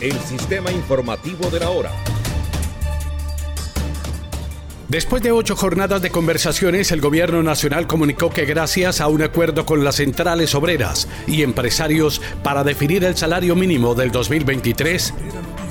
el sistema informativo de la hora. Después de ocho jornadas de conversaciones, el gobierno nacional comunicó que gracias a un acuerdo con las centrales obreras y empresarios para definir el salario mínimo del 2023,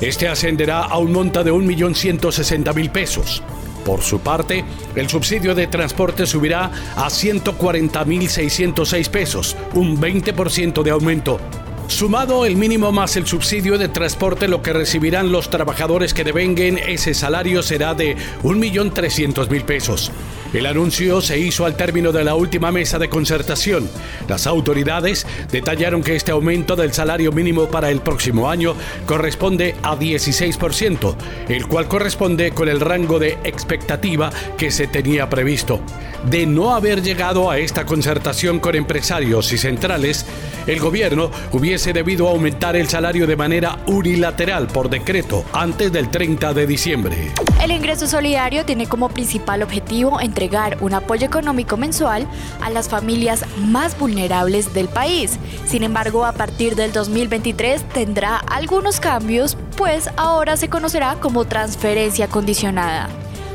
este ascenderá a un monto de 1.160.000 pesos. Por su parte, el subsidio de transporte subirá a 140.606 pesos, un 20% de aumento Sumado el mínimo más el subsidio de transporte, lo que recibirán los trabajadores que devenguen ese salario será de 1.300.000 pesos. El anuncio se hizo al término de la última mesa de concertación. Las autoridades detallaron que este aumento del salario mínimo para el próximo año corresponde a 16%, el cual corresponde con el rango de expectativa que se tenía previsto. De no haber llegado a esta concertación con empresarios y centrales, el gobierno hubiese debido aumentar el salario de manera unilateral por decreto antes del 30 de diciembre. El ingreso solidario tiene como principal objetivo entregar un apoyo económico mensual a las familias más vulnerables del país. Sin embargo, a partir del 2023 tendrá algunos cambios, pues ahora se conocerá como transferencia condicionada.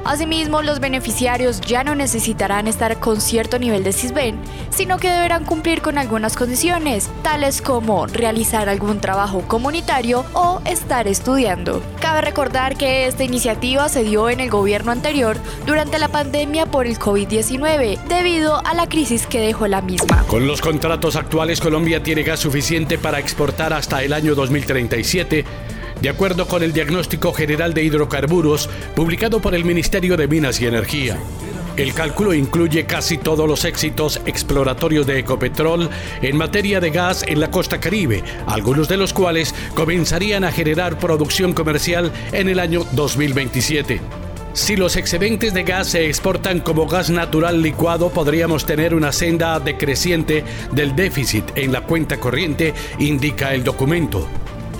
Asimismo, los beneficiarios ya no necesitarán estar con cierto nivel de CISBEN, sino que deberán cumplir con algunas condiciones, tales como realizar algún trabajo comunitario o estar estudiando. Cabe recordar que esta iniciativa se dio en el gobierno anterior durante la pandemia por el COVID-19, debido a la crisis que dejó la misma. Con los contratos actuales, Colombia tiene gas suficiente para exportar hasta el año 2037 de acuerdo con el Diagnóstico General de Hidrocarburos publicado por el Ministerio de Minas y Energía. El cálculo incluye casi todos los éxitos exploratorios de Ecopetrol en materia de gas en la costa caribe, algunos de los cuales comenzarían a generar producción comercial en el año 2027. Si los excedentes de gas se exportan como gas natural licuado, podríamos tener una senda decreciente del déficit en la cuenta corriente, indica el documento.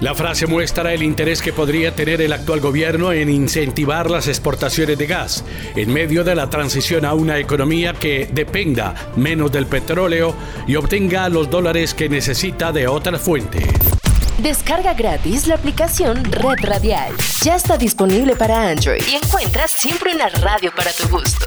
La frase muestra el interés que podría tener el actual gobierno en incentivar las exportaciones de gas, en medio de la transición a una economía que dependa menos del petróleo y obtenga los dólares que necesita de otra fuente. Descarga gratis la aplicación Red Radial. Ya está disponible para Android y encuentras siempre una radio para tu gusto.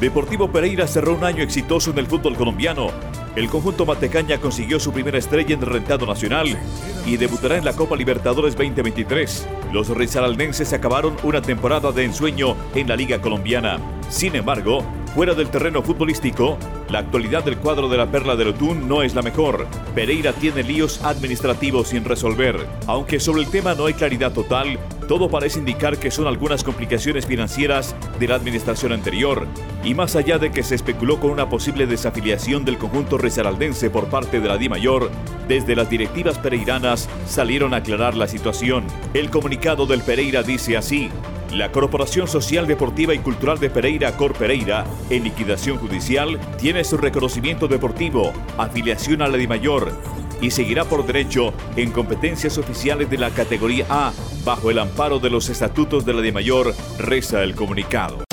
Deportivo Pereira cerró un año exitoso en el fútbol colombiano el conjunto Matecaña consiguió su primera estrella en el rentado nacional y debutará en la Copa Libertadores 2023. Los risaraldenses acabaron una temporada de ensueño en la Liga Colombiana. Sin embargo, fuera del terreno futbolístico, la actualidad del cuadro de la Perla de Otún no es la mejor. Pereira tiene líos administrativos sin resolver. Aunque sobre el tema no hay claridad total, todo parece indicar que son algunas complicaciones financieras de la administración anterior. Y más allá de que se especuló con una posible desafiliación del conjunto resaraldense por parte de la Di Mayor, desde las directivas pereiranas salieron a aclarar la situación. El comunicado del Pereira dice así. La Corporación Social Deportiva y Cultural de Pereira, Cor Pereira, en liquidación judicial, tiene su reconocimiento deportivo, afiliación a la DIMAYOR y seguirá por derecho en competencias oficiales de la categoría A, bajo el amparo de los estatutos de la DIMAYOR, reza el comunicado.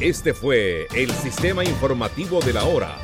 Este fue el sistema informativo de la hora